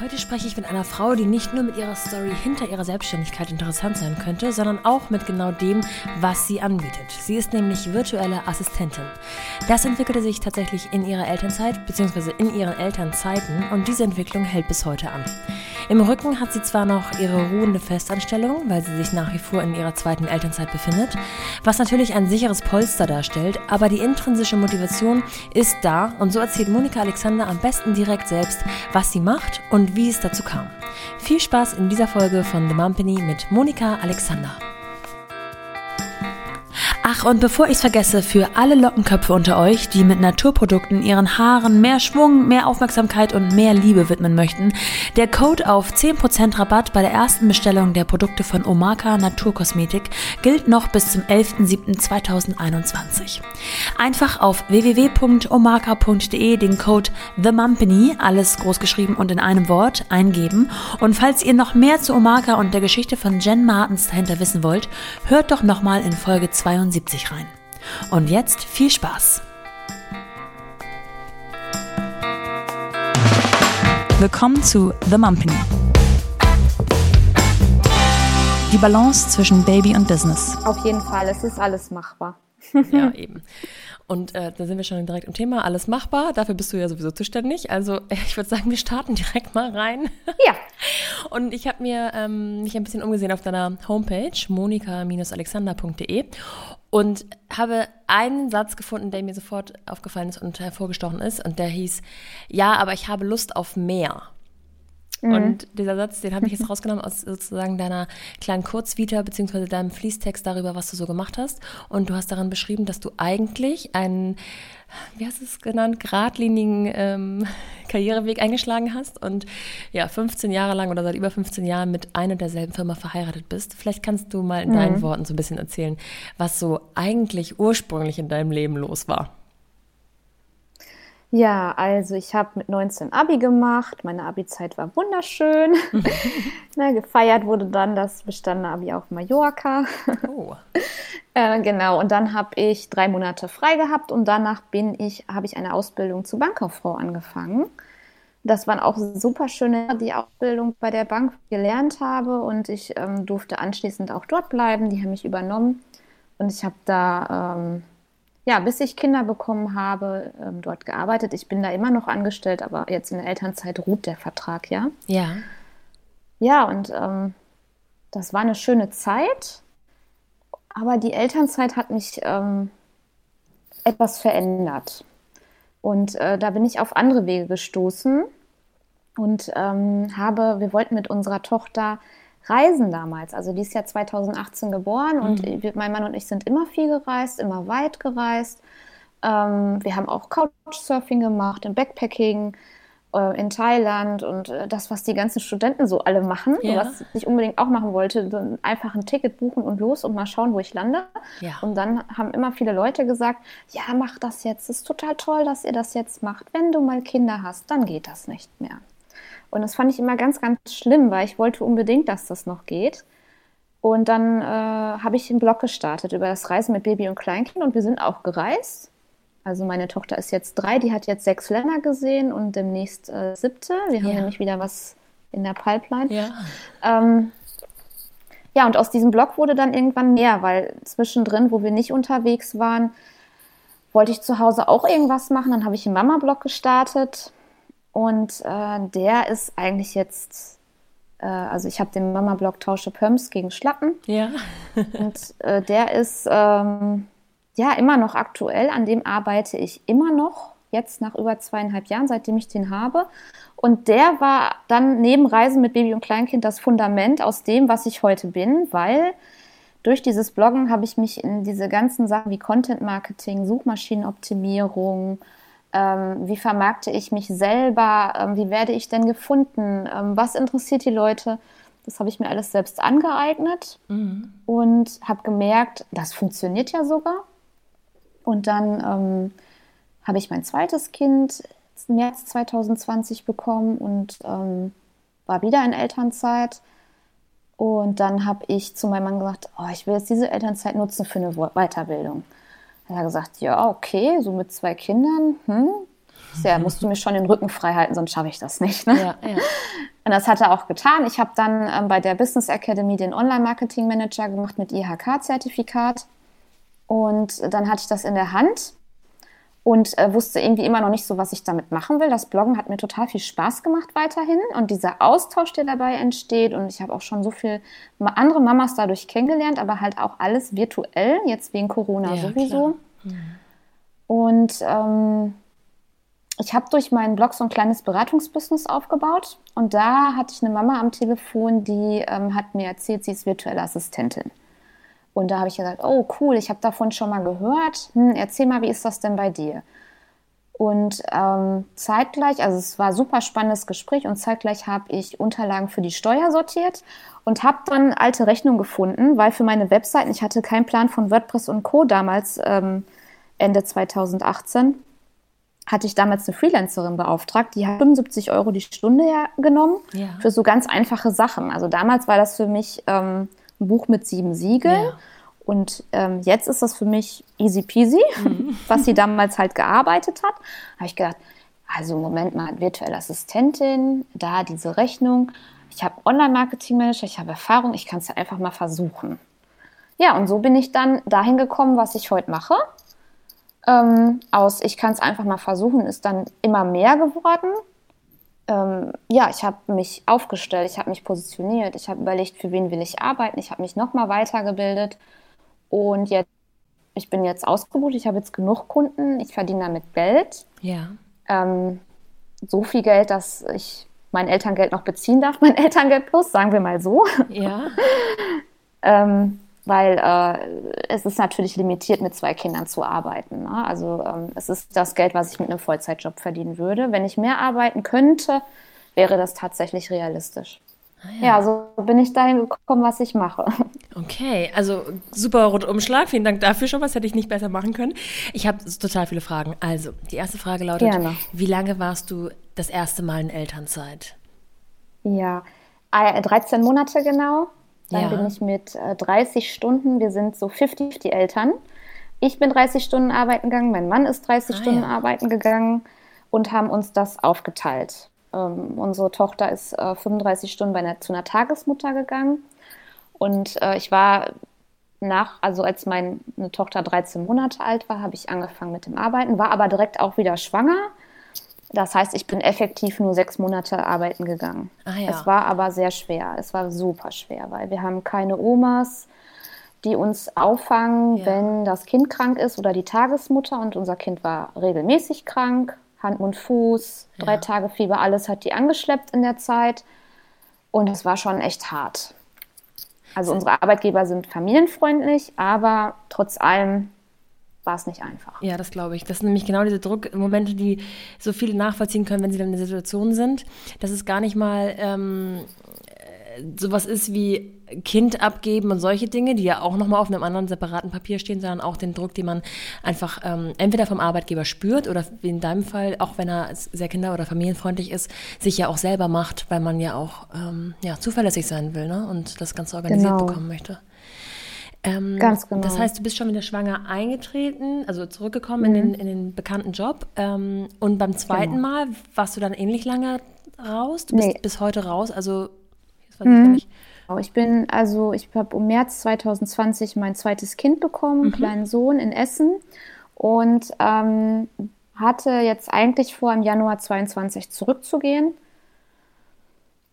Heute spreche ich mit einer Frau, die nicht nur mit ihrer Story hinter ihrer Selbstständigkeit interessant sein könnte, sondern auch mit genau dem, was sie anbietet. Sie ist nämlich virtuelle Assistentin. Das entwickelte sich tatsächlich in ihrer Elternzeit bzw. in ihren Elternzeiten und diese Entwicklung hält bis heute an. Im Rücken hat sie zwar noch ihre ruhende Festanstellung, weil sie sich nach wie vor in ihrer zweiten Elternzeit befindet, was natürlich ein sicheres Polster darstellt, aber die intrinsische Motivation ist da und so erzählt Monika Alexander am besten direkt selbst, was sie macht und wie es dazu kam. Viel Spaß in dieser Folge von The Mumpany mit Monika Alexander. Ach, und bevor ich es vergesse, für alle Lockenköpfe unter euch, die mit Naturprodukten ihren Haaren mehr Schwung, mehr Aufmerksamkeit und mehr Liebe widmen möchten, der Code auf 10% Rabatt bei der ersten Bestellung der Produkte von Omaka Naturkosmetik gilt noch bis zum 11.07.2021. Einfach auf www.omaka.de den Code TheMumpany, alles großgeschrieben und in einem Wort, eingeben. Und falls ihr noch mehr zu Omaka und der Geschichte von Jen Martens dahinter wissen wollt, hört doch nochmal in Folge 72 70 rein. Und jetzt viel Spaß! Willkommen zu The Mumpany. Die Balance zwischen Baby und Business. Auf jeden Fall, es ist alles machbar. ja, eben. Und äh, da sind wir schon direkt im Thema. Alles machbar. Dafür bist du ja sowieso zuständig. Also ich würde sagen, wir starten direkt mal rein. Ja. Und ich habe mir ähm, mich ein bisschen umgesehen auf deiner Homepage monika-alexander.de und habe einen Satz gefunden, der mir sofort aufgefallen ist und hervorgestochen ist. Und der hieß, ja, aber ich habe Lust auf mehr. Mhm. Und dieser Satz, den habe ich jetzt rausgenommen aus sozusagen deiner kleinen Kurzvita beziehungsweise deinem Fließtext darüber, was du so gemacht hast. Und du hast daran beschrieben, dass du eigentlich einen, wie hast du es genannt, geradlinigen ähm, Karriereweg eingeschlagen hast und ja, 15 Jahre lang oder seit über 15 Jahren mit einer derselben Firma verheiratet bist. Vielleicht kannst du mal in mhm. deinen Worten so ein bisschen erzählen, was so eigentlich ursprünglich in deinem Leben los war. Ja, also ich habe mit 19 Abi gemacht. Meine Abi-Zeit war wunderschön. Na, gefeiert wurde dann das bestandene Abi auf Mallorca. Oh. äh, genau, und dann habe ich drei Monate frei gehabt und danach bin ich, habe ich eine Ausbildung zur Bankkauffrau angefangen. Das waren auch super schöne, die Ausbildung bei der Bank gelernt habe und ich ähm, durfte anschließend auch dort bleiben. Die haben mich übernommen und ich habe da ähm, ja, bis ich Kinder bekommen habe, ähm, dort gearbeitet. Ich bin da immer noch angestellt, aber jetzt in der Elternzeit ruht der Vertrag, ja. Ja. Ja, und ähm, das war eine schöne Zeit, aber die Elternzeit hat mich ähm, etwas verändert. Und äh, da bin ich auf andere Wege gestoßen und ähm, habe, wir wollten mit unserer Tochter Reisen damals. Also die ist ja 2018 geboren mhm. und mein Mann und ich sind immer viel gereist, immer weit gereist. Ähm, wir haben auch Couchsurfing gemacht, im Backpacking äh, in Thailand und äh, das, was die ganzen Studenten so alle machen, ja. was ich unbedingt auch machen wollte, so einfach ein Ticket buchen und los und mal schauen, wo ich lande. Ja. Und dann haben immer viele Leute gesagt, ja, mach das jetzt, es ist total toll, dass ihr das jetzt macht. Wenn du mal Kinder hast, dann geht das nicht mehr. Und das fand ich immer ganz, ganz schlimm, weil ich wollte unbedingt, dass das noch geht. Und dann äh, habe ich einen Blog gestartet über das Reisen mit Baby und Kleinkind und wir sind auch gereist. Also meine Tochter ist jetzt drei, die hat jetzt sechs Länder gesehen und demnächst äh, siebte. Wir haben ja. nämlich wieder was in der Pipeline. Ja. Ähm, ja, und aus diesem Blog wurde dann irgendwann mehr, weil zwischendrin, wo wir nicht unterwegs waren, wollte ich zu Hause auch irgendwas machen. Dann habe ich einen Mama-Blog gestartet und äh, der ist eigentlich jetzt, äh, also ich habe den Mama-Blog Tausche Pumps gegen Schlappen. Ja. und äh, der ist ähm, ja immer noch aktuell, an dem arbeite ich immer noch, jetzt nach über zweieinhalb Jahren, seitdem ich den habe. Und der war dann neben Reisen mit Baby und Kleinkind das Fundament aus dem, was ich heute bin, weil durch dieses Bloggen habe ich mich in diese ganzen Sachen wie Content Marketing, Suchmaschinenoptimierung, wie vermarkte ich mich selber? Ähm, wie werde ich denn gefunden? Ähm, was interessiert die Leute? Das habe ich mir alles selbst angeeignet mhm. und habe gemerkt, das funktioniert ja sogar. Und dann ähm, habe ich mein zweites Kind im März 2020 bekommen und ähm, war wieder in Elternzeit. Und dann habe ich zu meinem Mann gesagt, oh, ich will jetzt diese Elternzeit nutzen für eine Weiterbildung. Er hat gesagt, ja, okay, so mit zwei Kindern, hm, Ja, musst du mir schon den Rücken frei halten, sonst schaffe ich das nicht. Ne? Ja, ja. Und das hat er auch getan. Ich habe dann ähm, bei der Business Academy den Online-Marketing Manager gemacht mit IHK-Zertifikat. Und dann hatte ich das in der Hand und äh, wusste irgendwie immer noch nicht so, was ich damit machen will. Das Bloggen hat mir total viel Spaß gemacht weiterhin und dieser Austausch, der dabei entsteht und ich habe auch schon so viel andere Mamas dadurch kennengelernt, aber halt auch alles virtuell, jetzt wegen Corona ja, sowieso. Mhm. Und ähm, ich habe durch meinen Blog so ein kleines Beratungsbusiness aufgebaut und da hatte ich eine Mama am Telefon, die ähm, hat mir erzählt, sie ist virtuelle Assistentin. Und da habe ich gesagt, oh cool, ich habe davon schon mal gehört. Hm, erzähl mal, wie ist das denn bei dir? Und ähm, zeitgleich, also es war ein super spannendes Gespräch und zeitgleich habe ich Unterlagen für die Steuer sortiert und habe dann alte Rechnungen gefunden, weil für meine Webseiten, ich hatte keinen Plan von WordPress und Co. damals, ähm, Ende 2018, hatte ich damals eine Freelancerin beauftragt, die hat 75 Euro die Stunde genommen ja. für so ganz einfache Sachen. Also damals war das für mich ähm, ein Buch mit sieben Siegel. Ja. Und ähm, jetzt ist das für mich easy peasy, mhm. was sie damals halt gearbeitet hat. habe ich gedacht, also Moment mal, virtuelle Assistentin, da diese Rechnung. Ich habe Online-Marketing-Manager, ich habe Erfahrung, ich kann es ja einfach mal versuchen. Ja, und so bin ich dann dahin gekommen, was ich heute mache. Ähm, aus ich kann es einfach mal versuchen, ist dann immer mehr geworden ähm, ja, ich habe mich aufgestellt, ich habe mich positioniert, ich habe überlegt, für wen will ich arbeiten, ich habe mich nochmal weitergebildet und jetzt, ich bin jetzt ausgebucht, ich habe jetzt genug Kunden, ich verdiene damit Geld. Ja. Ähm, so viel Geld, dass ich mein Elterngeld noch beziehen darf, mein Elterngeld plus, sagen wir mal so. Ja. ähm, weil äh, es ist natürlich limitiert, mit zwei Kindern zu arbeiten. Ne? Also ähm, es ist das Geld, was ich mit einem Vollzeitjob verdienen würde. Wenn ich mehr arbeiten könnte, wäre das tatsächlich realistisch. Ah, ja. ja, so bin ich dahin gekommen, was ich mache. Okay, also super Rundumschlag. Vielen Dank dafür schon. Was hätte ich nicht besser machen können. Ich habe total viele Fragen. Also, die erste Frage lautet: Gerne. Wie lange warst du das erste Mal in Elternzeit? Ja, 13 Monate genau. Dann ja. bin ich mit äh, 30 Stunden, wir sind so 50 die Eltern. Ich bin 30 Stunden arbeiten gegangen, mein Mann ist 30 ah, Stunden ja. arbeiten gegangen und haben uns das aufgeteilt. Ähm, unsere Tochter ist äh, 35 Stunden bei einer, zu einer Tagesmutter gegangen. Und äh, ich war nach, also als meine Tochter 13 Monate alt war, habe ich angefangen mit dem Arbeiten, war aber direkt auch wieder schwanger das heißt, ich bin effektiv nur sechs Monate arbeiten gegangen. Ah, ja. Es war aber sehr schwer. Es war super schwer, weil wir haben keine Omas, die uns auffangen, ja. wenn das Kind krank ist oder die Tagesmutter und unser Kind war regelmäßig krank, Hand, Mund, Fuß, drei ja. Tage Fieber, alles hat die angeschleppt in der Zeit. Und es war schon echt hart. Also unsere Arbeitgeber sind familienfreundlich, aber trotz allem war es nicht einfach. Ja, das glaube ich. Das sind nämlich genau diese Druckmomente, die so viele nachvollziehen können, wenn sie dann in der Situation sind. Dass es gar nicht mal ähm, sowas ist wie Kind abgeben und solche Dinge, die ja auch nochmal auf einem anderen separaten Papier stehen, sondern auch den Druck, den man einfach ähm, entweder vom Arbeitgeber spürt oder wie in deinem Fall, auch wenn er sehr kinder- oder familienfreundlich ist, sich ja auch selber macht, weil man ja auch ähm, ja, zuverlässig sein will ne? und das Ganze organisiert genau. bekommen möchte. Ähm, Ganz genau. Das heißt, du bist schon wieder schwanger eingetreten, also zurückgekommen mhm. in, den, in den bekannten Job. Ähm, und beim zweiten genau. Mal warst du dann ähnlich lange raus? Du bist nee. bis heute raus, also das weiß mhm. ich. Genau, ich bin, also ich habe im März 2020 mein zweites Kind bekommen, einen mhm. kleinen Sohn in Essen und ähm, hatte jetzt eigentlich vor, im Januar 22 zurückzugehen.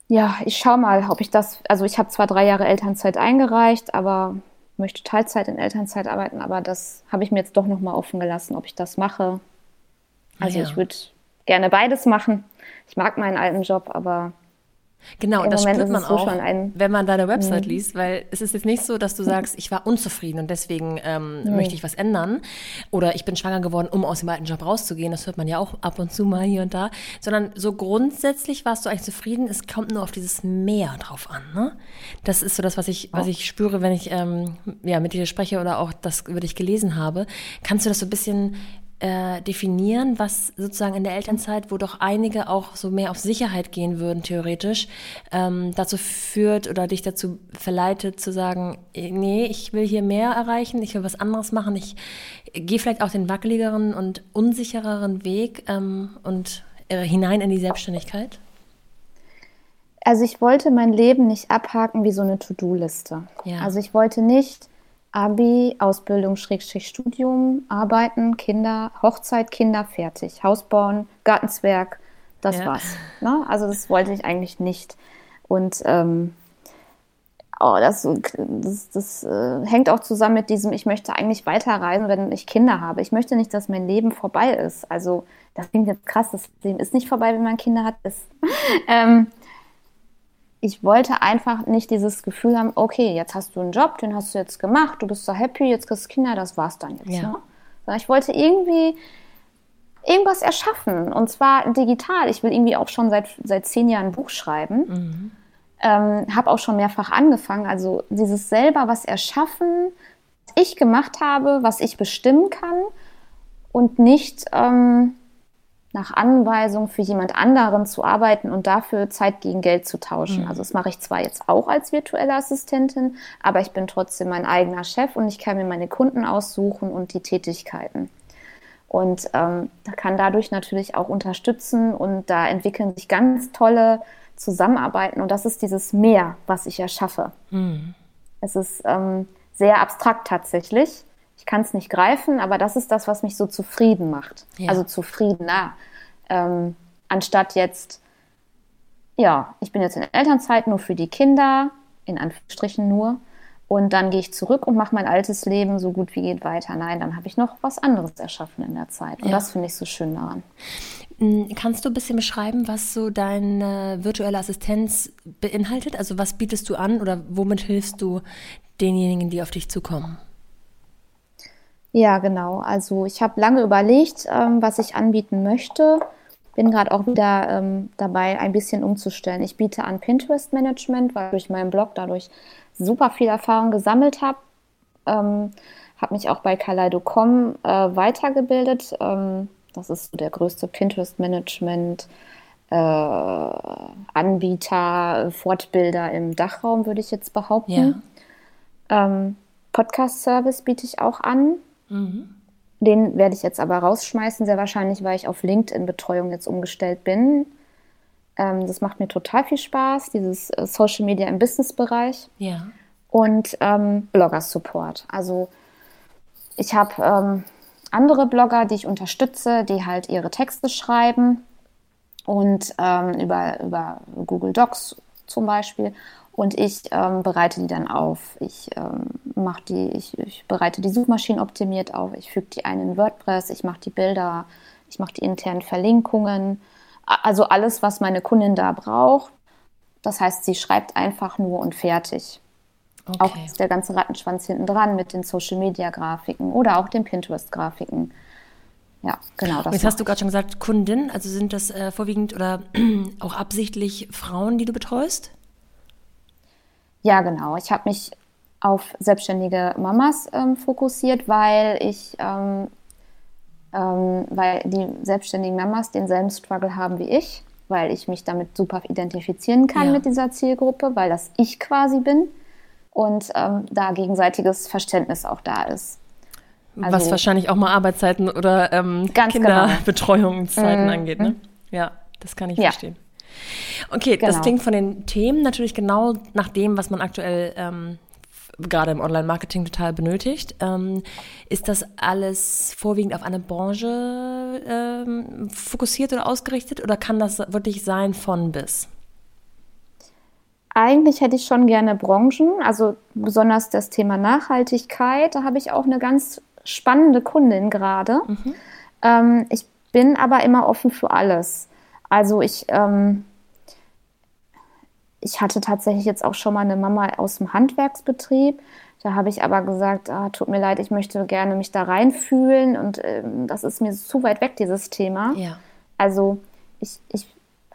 Ja, ich schaue mal, ob ich das, also ich habe zwar drei Jahre Elternzeit eingereicht, aber möchte Teilzeit in Elternzeit arbeiten, aber das habe ich mir jetzt doch nochmal offen gelassen, ob ich das mache. Also ja. ich würde gerne beides machen. Ich mag meinen alten Job, aber Genau, und das Moment spürt man auch, wenn man deine Website mhm. liest, weil es ist jetzt nicht so, dass du sagst, ich war unzufrieden und deswegen ähm, mhm. möchte ich was ändern oder ich bin schwanger geworden, um aus dem alten Job rauszugehen. Das hört man ja auch ab und zu mal hier und da, sondern so grundsätzlich warst du eigentlich zufrieden. Es kommt nur auf dieses Mehr drauf an. Ne? Das ist so das, was ich, was ich spüre, wenn ich ähm, ja mit dir spreche oder auch das über dich gelesen habe. Kannst du das so ein bisschen äh, definieren, was sozusagen in der Elternzeit, wo doch einige auch so mehr auf Sicherheit gehen würden, theoretisch, ähm, dazu führt oder dich dazu verleitet zu sagen, äh, nee, ich will hier mehr erreichen, ich will was anderes machen, ich gehe vielleicht auch den wackeligeren und unsichereren Weg ähm, und äh, hinein in die Selbstständigkeit? Also ich wollte mein Leben nicht abhaken wie so eine To-Do-Liste. Ja. Also ich wollte nicht Abi, Ausbildung, Schrägstrich Studium, Arbeiten, Kinder, Hochzeit, Kinder, fertig. Haus bauen, Gartenzwerg, das ja. war's. Ne? Also das wollte ich eigentlich nicht. Und ähm, oh, das, das, das äh, hängt auch zusammen mit diesem, ich möchte eigentlich weiterreisen, wenn ich Kinder habe. Ich möchte nicht, dass mein Leben vorbei ist. Also das klingt jetzt krass, das Leben ist nicht vorbei, wenn man Kinder hat. Ist, ähm, ich wollte einfach nicht dieses Gefühl haben, okay, jetzt hast du einen Job, den hast du jetzt gemacht, du bist so happy, jetzt kriegst du Kinder, das war's dann jetzt. Ja. Ne? Ich wollte irgendwie irgendwas erschaffen und zwar digital. Ich will irgendwie auch schon seit, seit zehn Jahren ein Buch schreiben. Mhm. Ähm, habe auch schon mehrfach angefangen. Also dieses selber was erschaffen, was ich gemacht habe, was ich bestimmen kann und nicht ähm, nach Anweisung für jemand anderen zu arbeiten und dafür Zeit gegen Geld zu tauschen. Mhm. Also das mache ich zwar jetzt auch als virtuelle Assistentin, aber ich bin trotzdem mein eigener Chef und ich kann mir meine Kunden aussuchen und die Tätigkeiten. Und ähm, kann dadurch natürlich auch unterstützen und da entwickeln sich ganz tolle Zusammenarbeiten und das ist dieses Mehr, was ich erschaffe. Mhm. Es ist ähm, sehr abstrakt tatsächlich ich kann es nicht greifen, aber das ist das, was mich so zufrieden macht. Ja. Also zufriedener. Ähm, anstatt jetzt, ja, ich bin jetzt in Elternzeit nur für die Kinder, in Anführungsstrichen nur, und dann gehe ich zurück und mache mein altes Leben so gut wie geht weiter. Nein, dann habe ich noch was anderes erschaffen in der Zeit. Und ja. das finde ich so schön daran. Hm, kannst du ein bisschen beschreiben, was so deine virtuelle Assistenz beinhaltet? Also was bietest du an oder womit hilfst du denjenigen, die auf dich zukommen? Ja, genau. Also ich habe lange überlegt, ähm, was ich anbieten möchte. Bin gerade auch wieder ähm, dabei, ein bisschen umzustellen. Ich biete an Pinterest-Management, weil ich durch meinen Blog dadurch super viel Erfahrung gesammelt habe. Ähm, habe mich auch bei Kaleido.com äh, weitergebildet. Ähm, das ist so der größte Pinterest-Management. Äh, Anbieter, Fortbilder im Dachraum, würde ich jetzt behaupten. Ja. Ähm, Podcast-Service biete ich auch an. Mhm. Den werde ich jetzt aber rausschmeißen, sehr wahrscheinlich, weil ich auf LinkedIn-Betreuung jetzt umgestellt bin. Ähm, das macht mir total viel Spaß, dieses äh, Social Media im Business-Bereich. Ja. Und ähm, Blogger-Support. Also ich habe ähm, andere Blogger, die ich unterstütze, die halt ihre Texte schreiben und ähm, über, über Google Docs zum Beispiel und ich ähm, bereite die dann auf. Ich, ähm, mach die, ich, ich bereite die Suchmaschinen optimiert auf. Ich füge die ein in WordPress. Ich mache die Bilder. Ich mache die internen Verlinkungen. Also alles, was meine Kundin da braucht. Das heißt, sie schreibt einfach nur und fertig. Okay. Auch der ganze Rattenschwanz hinten dran mit den Social Media Grafiken oder auch den Pinterest Grafiken. Ja, genau. Das jetzt hast du gerade schon gesagt, Kundin, also sind das äh, vorwiegend oder auch absichtlich Frauen, die du betreust? Ja, genau. Ich habe mich auf selbstständige Mamas ähm, fokussiert, weil ich, ähm, ähm, weil die selbstständigen Mamas denselben Struggle haben wie ich, weil ich mich damit super identifizieren kann ja. mit dieser Zielgruppe, weil das ich quasi bin und ähm, da gegenseitiges Verständnis auch da ist. Also, Was wahrscheinlich auch mal Arbeitszeiten oder ähm, Kinderbetreuungszeiten genau. angeht. Ne? Mhm. Ja, das kann ich ja. verstehen. Okay, genau. das klingt von den Themen natürlich genau nach dem, was man aktuell ähm, gerade im Online-Marketing total benötigt. Ähm, ist das alles vorwiegend auf eine Branche ähm, fokussiert oder ausgerichtet oder kann das wirklich sein von bis? Eigentlich hätte ich schon gerne Branchen, also besonders das Thema Nachhaltigkeit. Da habe ich auch eine ganz spannende Kundin gerade. Mhm. Ähm, ich bin aber immer offen für alles. Also ich, ähm, ich hatte tatsächlich jetzt auch schon mal eine Mama aus dem Handwerksbetrieb. Da habe ich aber gesagt, ah, tut mir leid, ich möchte gerne mich da reinfühlen und ähm, das ist mir zu weit weg, dieses Thema. Ja. Also ich, ich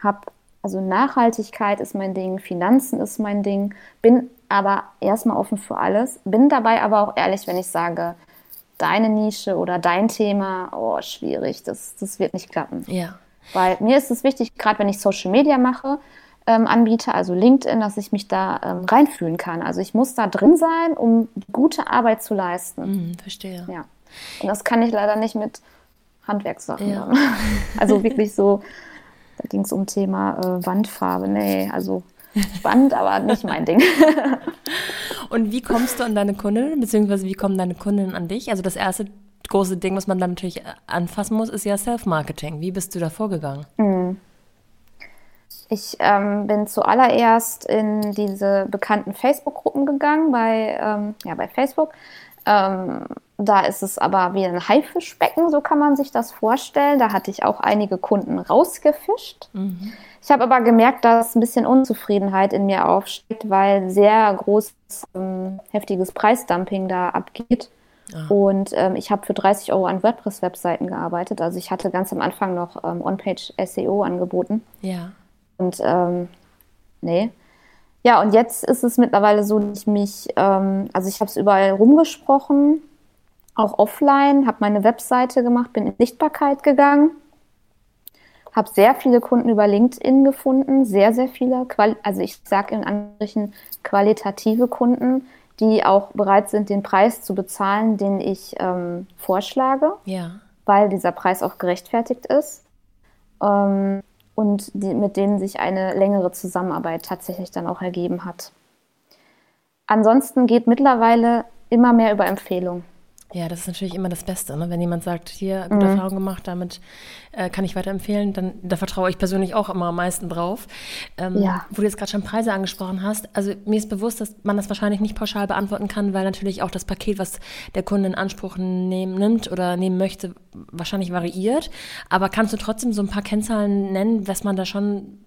habe, also Nachhaltigkeit ist mein Ding, Finanzen ist mein Ding, bin aber erstmal offen für alles, bin dabei aber auch ehrlich, wenn ich sage, deine Nische oder dein Thema, oh, schwierig, das, das wird nicht klappen. Ja. Weil mir ist es wichtig, gerade wenn ich Social Media mache, ähm, anbiete, also LinkedIn, dass ich mich da ähm, reinfühlen kann. Also ich muss da drin sein, um gute Arbeit zu leisten. Mhm, verstehe. Ja. Und das kann ich leider nicht mit Handwerkssachen. Ja. Also wirklich so, da ging es um Thema äh, Wandfarbe. Nee, also spannend, aber nicht mein Ding. Und wie kommst du an deine Kundinnen, beziehungsweise wie kommen deine Kundinnen an dich? Also das erste große Ding, was man dann natürlich äh, anfassen muss, ist ja Self-Marketing. Wie bist du da vorgegangen? Mhm. Ich ähm, bin zuallererst in diese bekannten Facebook-Gruppen gegangen, bei, ähm, ja, bei Facebook. Ähm, da ist es aber wie ein Haifischbecken, so kann man sich das vorstellen. Da hatte ich auch einige Kunden rausgefischt. Mhm. Ich habe aber gemerkt, dass ein bisschen Unzufriedenheit in mir aufsteigt, weil sehr großes, ähm, heftiges Preisdumping da abgeht. Ah. Und ähm, ich habe für 30 Euro an WordPress-Webseiten gearbeitet. Also ich hatte ganz am Anfang noch ähm, On-Page SEO angeboten. Ja. Und ähm, nee. Ja, und jetzt ist es mittlerweile so, dass ich mich, ähm, also ich habe es überall rumgesprochen, auch offline, habe meine Webseite gemacht, bin in Sichtbarkeit gegangen, habe sehr viele Kunden über LinkedIn gefunden, sehr, sehr viele, also ich sage in Anführungsstrichen qualitative Kunden, die auch bereit sind, den Preis zu bezahlen, den ich ähm, vorschlage, ja. weil dieser Preis auch gerechtfertigt ist. Ähm, und die, mit denen sich eine längere Zusammenarbeit tatsächlich dann auch ergeben hat. Ansonsten geht mittlerweile immer mehr über Empfehlung. Ja, das ist natürlich immer das Beste. Ne? Wenn jemand sagt, hier, gute mhm. Erfahrung gemacht, damit äh, kann ich weiterempfehlen, dann da vertraue ich persönlich auch immer am meisten drauf. Ähm, ja. Wo du jetzt gerade schon Preise angesprochen hast, also mir ist bewusst, dass man das wahrscheinlich nicht pauschal beantworten kann, weil natürlich auch das Paket, was der Kunde in Anspruch nehmen, nimmt oder nehmen möchte, wahrscheinlich variiert. Aber kannst du trotzdem so ein paar Kennzahlen nennen, was man da schon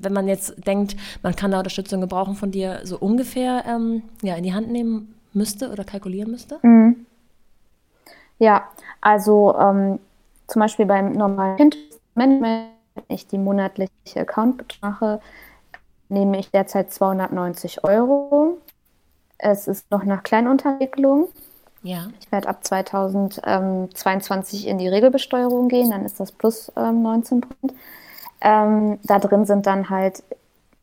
wenn man jetzt denkt, man kann da Unterstützung gebrauchen von dir, so ungefähr ähm, ja, in die Hand nehmen müsste oder kalkulieren müsste? Mhm. Ja, also ähm, zum Beispiel beim normalen Pinterest-Management, wenn ich die monatliche Account betrachte, nehme ich derzeit 290 Euro. Es ist noch nach Kleinunterregelung. Ja. Ich werde ab 2022 in die Regelbesteuerung gehen, dann ist das plus ähm, 19 Prozent. Ähm, da drin sind dann halt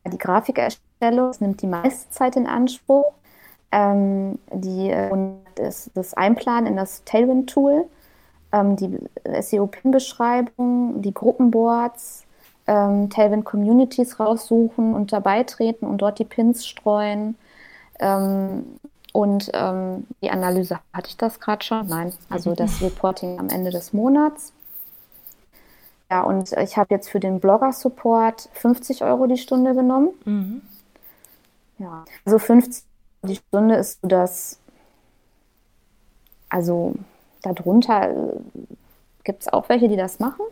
die Grafikerstellung, das nimmt die meiste Zeit in Anspruch. Ähm, die, und das, das Einplanen in das Tailwind-Tool, ähm, die SEO-Pin-Beschreibung, die Gruppenboards, ähm, Tailwind-Communities raussuchen und dabei treten und dort die Pins streuen. Ähm, und ähm, die Analyse, hatte ich das gerade schon? Nein, also das Reporting am Ende des Monats. Ja, und ich habe jetzt für den Blogger-Support 50 Euro die Stunde genommen. Mhm. Ja, also 50 Euro die Stunde ist so das also darunter äh, gibt es auch welche, die das machen.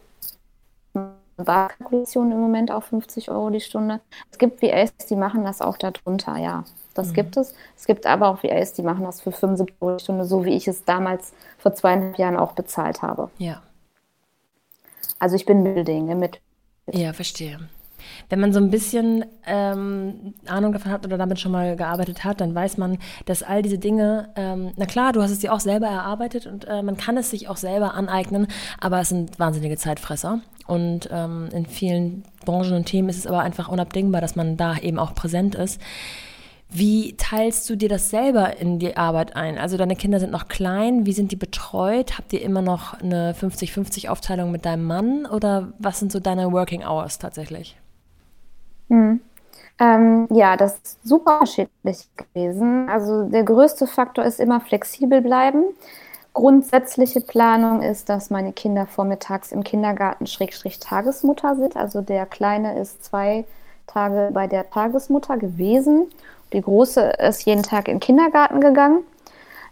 Barkalkulation im Moment auf 50 Euro die Stunde. Es gibt VAs, die machen das auch darunter, ja. Das mhm. gibt es. Es gibt aber auch VAs, die machen das für 75 Euro die Stunde, so wie ich es damals vor zweieinhalb Jahren auch bezahlt habe. Ja. Also ich bin Mittelding, mit. Ja, verstehe. Wenn man so ein bisschen ähm, Ahnung davon hat oder damit schon mal gearbeitet hat, dann weiß man, dass all diese Dinge, ähm, na klar, du hast es dir auch selber erarbeitet und äh, man kann es sich auch selber aneignen, aber es sind wahnsinnige Zeitfresser. Und ähm, in vielen Branchen und Themen ist es aber einfach unabdingbar, dass man da eben auch präsent ist. Wie teilst du dir das selber in die Arbeit ein? Also deine Kinder sind noch klein, wie sind die betreut? Habt ihr immer noch eine 50-50 Aufteilung mit deinem Mann oder was sind so deine Working Hours tatsächlich? Hm. Ähm, ja, das ist super unterschiedlich gewesen. Also der größte Faktor ist immer flexibel bleiben. Grundsätzliche Planung ist, dass meine Kinder vormittags im Kindergarten Schrägstrich Tagesmutter sind. Also der Kleine ist zwei Tage bei der Tagesmutter gewesen. Die Große ist jeden Tag in den Kindergarten gegangen.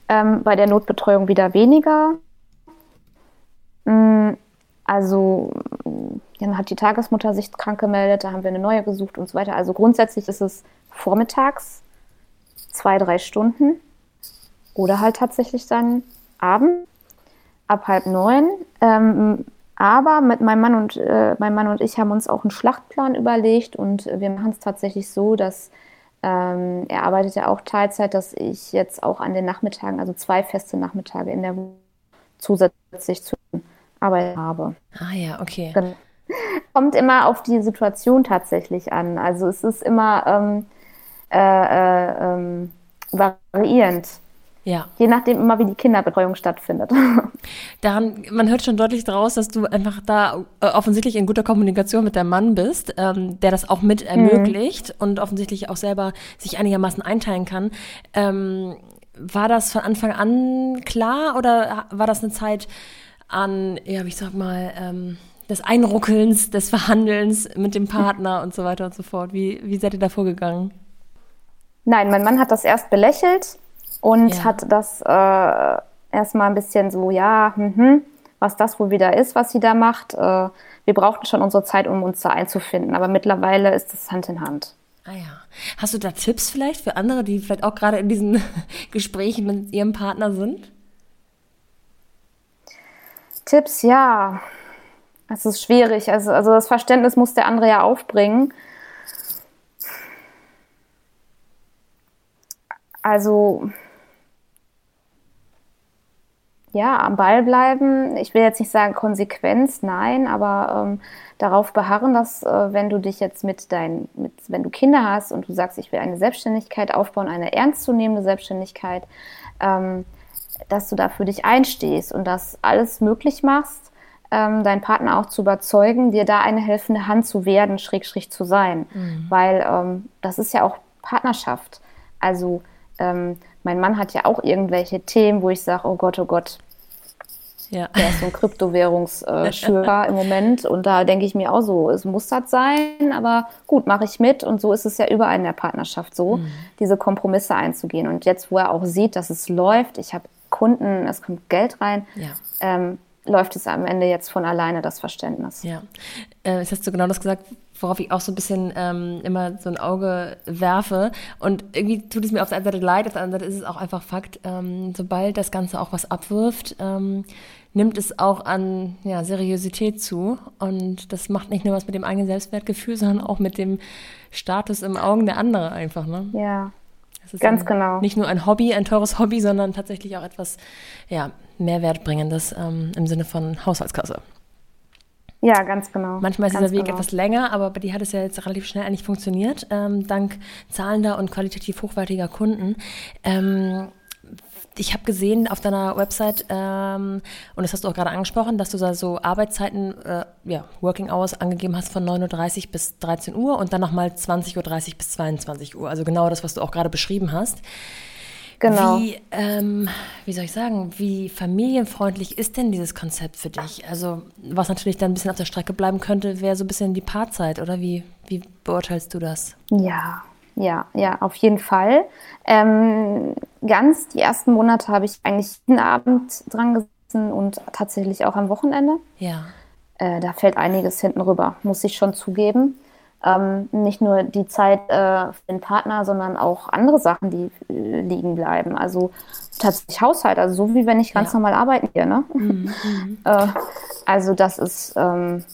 Ähm, bei der Notbetreuung wieder weniger. Hm, also dann hat die Tagesmutter sich krank gemeldet, da haben wir eine neue gesucht und so weiter. Also grundsätzlich ist es vormittags zwei, drei Stunden oder halt tatsächlich dann Abend ab halb neun. Ähm, aber mit meinem Mann und äh, mein Mann und ich haben uns auch einen Schlachtplan überlegt und wir machen es tatsächlich so, dass ähm, er arbeitet ja auch Teilzeit, dass ich jetzt auch an den Nachmittagen, also zwei feste Nachmittage in der zusätzlich zu Arbeit habe. Ah ja, okay. Genau. Kommt immer auf die Situation tatsächlich an. Also es ist immer ähm, äh, äh, ähm, variierend. Ja. Je nachdem immer, wie die Kinderbetreuung stattfindet. Daran, man hört schon deutlich daraus, dass du einfach da äh, offensichtlich in guter Kommunikation mit deinem Mann bist, ähm, der das auch mit ermöglicht mhm. und offensichtlich auch selber sich einigermaßen einteilen kann. Ähm, war das von Anfang an klar oder war das eine Zeit an, ja, ich sag mal, ähm, des Einruckelns, des Verhandelns mit dem Partner und so weiter und so fort? Wie, wie seid ihr da vorgegangen? Nein, mein Mann hat das erst belächelt und ja. hat das äh, erstmal ein bisschen so, ja, mh, was das wohl wieder ist, was sie da macht. Äh, wir brauchten schon unsere Zeit, um uns da einzufinden, aber mittlerweile ist es Hand in Hand. Ah ja. Hast du da Tipps vielleicht für andere, die vielleicht auch gerade in diesen Gesprächen mit ihrem Partner sind? Tipps, ja. Es ist schwierig. Also, also das Verständnis muss der andere ja aufbringen. Also ja, am Ball bleiben. Ich will jetzt nicht sagen Konsequenz, nein, aber ähm, darauf beharren, dass äh, wenn du dich jetzt mit deinen, mit, wenn du Kinder hast und du sagst, ich will eine Selbstständigkeit aufbauen, eine ernstzunehmende Selbstständigkeit, ähm, dass du da für dich einstehst und das alles möglich machst, ähm, deinen Partner auch zu überzeugen, dir da eine helfende Hand zu werden, schräg, schräg zu sein. Mhm. Weil ähm, das ist ja auch Partnerschaft. Also ähm, mein Mann hat ja auch irgendwelche Themen, wo ich sage, oh Gott, oh Gott, ja. der ist so ein Kryptowährungsschürer im Moment. Und da denke ich mir auch so, es muss das sein, aber gut, mache ich mit. Und so ist es ja überall in der Partnerschaft so, mhm. diese Kompromisse einzugehen. Und jetzt, wo er auch sieht, dass es läuft, ich habe Kunden, es kommt Geld rein, ja. ähm, läuft es am Ende jetzt von alleine, das Verständnis. Ja, äh, jetzt hast du genau das gesagt, worauf ich auch so ein bisschen ähm, immer so ein Auge werfe. Und irgendwie tut es mir auf der einen Seite leid, auf der anderen Seite ist es auch einfach Fakt, ähm, sobald das Ganze auch was abwirft, ähm, nimmt es auch an ja, Seriosität zu. Und das macht nicht nur was mit dem eigenen Selbstwertgefühl, sondern auch mit dem Status im Augen der anderen einfach. Ne? Ja. Ganz ein, genau. Nicht nur ein Hobby, ein teures Hobby, sondern tatsächlich auch etwas ja, Mehrwertbringendes ähm, im Sinne von Haushaltskasse. Ja, ganz genau. Manchmal ist ganz dieser Weg genau. etwas länger, aber bei dir hat es ja jetzt relativ schnell eigentlich funktioniert, ähm, dank zahlender und qualitativ hochwertiger Kunden. Ähm, ich habe gesehen auf deiner Website, ähm, und das hast du auch gerade angesprochen, dass du da so Arbeitszeiten, äh, ja, Working Hours angegeben hast von 9.30 Uhr bis 13 Uhr und dann nochmal 20.30 Uhr bis 22 Uhr. Also genau das, was du auch gerade beschrieben hast. Genau. Wie, ähm, wie soll ich sagen, wie familienfreundlich ist denn dieses Konzept für dich? Also, was natürlich dann ein bisschen auf der Strecke bleiben könnte, wäre so ein bisschen die Paarzeit, oder wie, wie beurteilst du das? Ja, ja, ja, auf jeden Fall. Ähm, ganz die ersten Monate habe ich eigentlich jeden Abend dran gesessen und tatsächlich auch am Wochenende. Ja. Äh, da fällt einiges hinten rüber, muss ich schon zugeben ähm, nicht nur die Zeit äh, für den Partner, sondern auch andere Sachen, die äh, liegen bleiben. Also tatsächlich Haushalt, also so wie wenn ich ganz ja. normal arbeiten gehe. Ne? Mhm. äh, also das ist, ähm,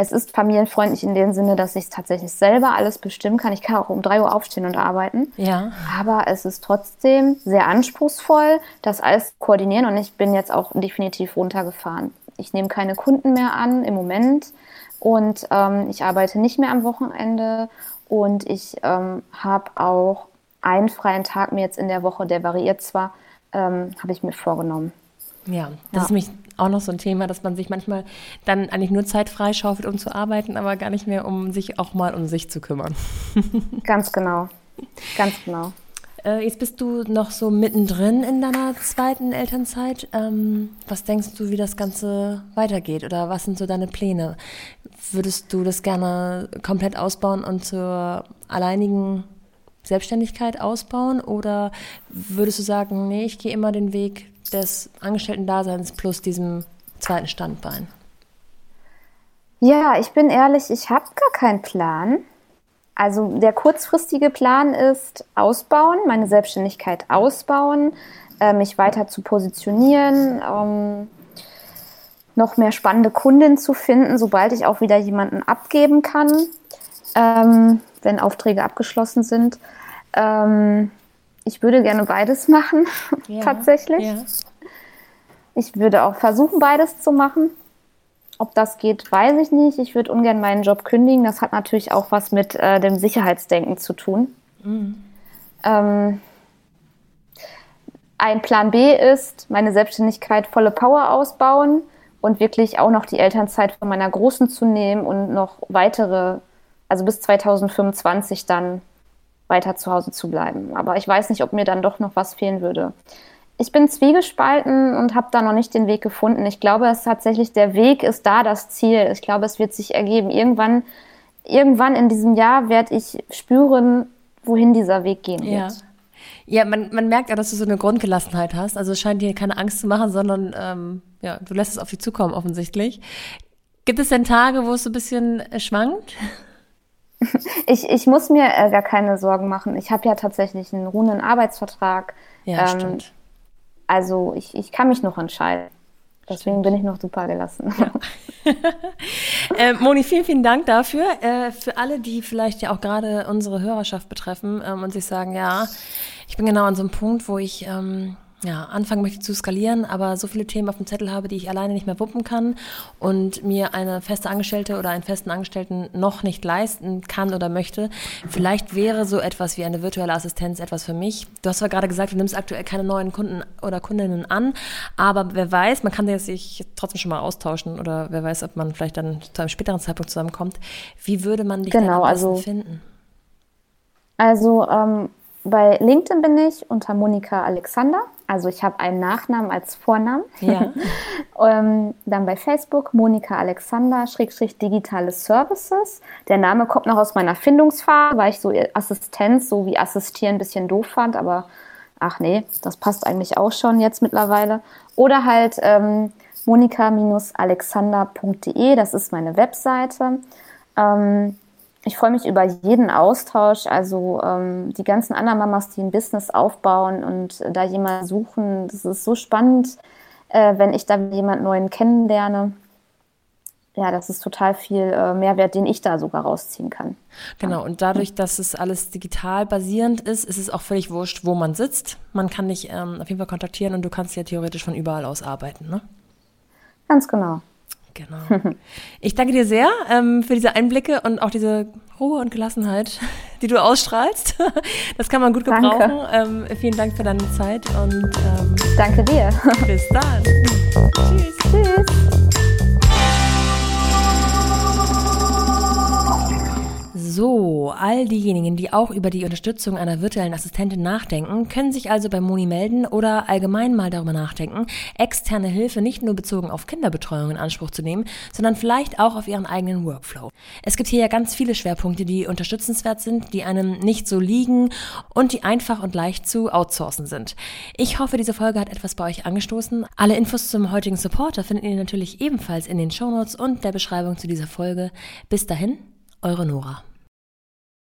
es ist familienfreundlich in dem Sinne, dass ich es tatsächlich selber alles bestimmen kann. Ich kann auch um drei Uhr aufstehen und arbeiten. Ja. Aber es ist trotzdem sehr anspruchsvoll, das alles koordinieren und ich bin jetzt auch definitiv runtergefahren. Ich nehme keine Kunden mehr an im Moment. Und ähm, ich arbeite nicht mehr am Wochenende und ich ähm, habe auch einen freien Tag mir jetzt in der Woche, der variiert zwar, ähm, habe ich mir vorgenommen. Ja, das ja. ist nämlich auch noch so ein Thema, dass man sich manchmal dann eigentlich nur Zeit freischaufelt, um zu arbeiten, aber gar nicht mehr, um sich auch mal um sich zu kümmern. Ganz genau. Ganz genau. Äh, jetzt bist du noch so mittendrin in deiner zweiten Elternzeit. Ähm, was denkst du, wie das Ganze weitergeht oder was sind so deine Pläne? Würdest du das gerne komplett ausbauen und zur alleinigen Selbstständigkeit ausbauen oder würdest du sagen, nee, ich gehe immer den Weg des Angestellten-Daseins plus diesem zweiten Standbein? Ja, ich bin ehrlich, ich habe gar keinen Plan. Also der kurzfristige Plan ist ausbauen, meine Selbstständigkeit ausbauen, äh, mich weiter zu positionieren, ähm, noch mehr spannende Kunden zu finden, sobald ich auch wieder jemanden abgeben kann, ähm, wenn Aufträge abgeschlossen sind. Ähm, ich würde gerne beides machen, ja, tatsächlich. Ja. Ich würde auch versuchen, beides zu machen. Ob das geht, weiß ich nicht. Ich würde ungern meinen Job kündigen. Das hat natürlich auch was mit äh, dem Sicherheitsdenken zu tun. Mhm. Ähm, ein Plan B ist, meine Selbstständigkeit volle Power ausbauen und wirklich auch noch die Elternzeit von meiner Großen zu nehmen und noch weitere, also bis 2025 dann weiter zu Hause zu bleiben. Aber ich weiß nicht, ob mir dann doch noch was fehlen würde. Ich bin zwiegespalten und habe da noch nicht den Weg gefunden. Ich glaube, es tatsächlich der Weg ist da das Ziel. Ich glaube, es wird sich ergeben. Irgendwann, irgendwann in diesem Jahr werde ich spüren, wohin dieser Weg gehen wird. Ja. Ja, man, man merkt ja, dass du so eine Grundgelassenheit hast. Also es scheint dir keine Angst zu machen, sondern ähm, ja, du lässt es auf dich zukommen offensichtlich. Gibt es denn Tage, wo es so ein bisschen schwankt? Ich, ich muss mir äh, gar keine Sorgen machen. Ich habe ja tatsächlich einen ruhenden Arbeitsvertrag. Ja, ähm, stimmt. Also ich, ich kann mich noch entscheiden. Deswegen bin ich noch super gelassen. Ja. äh, Moni, vielen, vielen Dank dafür. Äh, für alle, die vielleicht ja auch gerade unsere Hörerschaft betreffen ähm, und sich sagen, ja, ich bin genau an so einem Punkt, wo ich ähm, ja, anfangen möchte zu skalieren, aber so viele Themen auf dem Zettel habe, die ich alleine nicht mehr wuppen kann und mir eine feste Angestellte oder einen festen Angestellten noch nicht leisten kann oder möchte. Vielleicht wäre so etwas wie eine virtuelle Assistenz etwas für mich. Du hast zwar gerade gesagt, du nimmst aktuell keine neuen Kunden oder Kundinnen an, aber wer weiß, man kann sich trotzdem schon mal austauschen oder wer weiß, ob man vielleicht dann zu einem späteren Zeitpunkt zusammenkommt. Wie würde man dich genau, also, finden? Also ähm, bei LinkedIn bin ich unter Monika Alexander. Also ich habe einen Nachnamen als Vornamen. Ja. ähm, dann bei Facebook Monika Alexander, Schrägstrich digitale Services. Der Name kommt noch aus meiner Findungsphase, weil ich so Assistenz, so wie assistieren, ein bisschen doof fand, aber ach nee, das passt eigentlich auch schon jetzt mittlerweile. Oder halt ähm, monika-alexander.de, das ist meine Webseite. Ähm, ich freue mich über jeden Austausch. Also ähm, die ganzen anderen Mamas, die ein Business aufbauen und äh, da jemanden suchen, das ist so spannend, äh, wenn ich da jemanden neuen kennenlerne. Ja, das ist total viel äh, Mehrwert, den ich da sogar rausziehen kann. Genau, und dadurch, dass es alles digital basierend ist, ist es auch völlig wurscht, wo man sitzt. Man kann dich ähm, auf jeden Fall kontaktieren und du kannst ja theoretisch von überall aus arbeiten, ne? Ganz genau. Genau. Ich danke dir sehr ähm, für diese Einblicke und auch diese Ruhe und Gelassenheit, die du ausstrahlst. Das kann man gut gebrauchen. Ähm, vielen Dank für deine Zeit und ähm, danke dir. Bis dann. Tschüss. Tschüss. So, all diejenigen, die auch über die Unterstützung einer virtuellen Assistentin nachdenken, können sich also bei Moni melden oder allgemein mal darüber nachdenken, externe Hilfe nicht nur bezogen auf Kinderbetreuung in Anspruch zu nehmen, sondern vielleicht auch auf ihren eigenen Workflow. Es gibt hier ja ganz viele Schwerpunkte, die unterstützenswert sind, die einem nicht so liegen und die einfach und leicht zu outsourcen sind. Ich hoffe, diese Folge hat etwas bei euch angestoßen. Alle Infos zum heutigen Supporter findet ihr natürlich ebenfalls in den Shownotes und der Beschreibung zu dieser Folge. Bis dahin, eure Nora.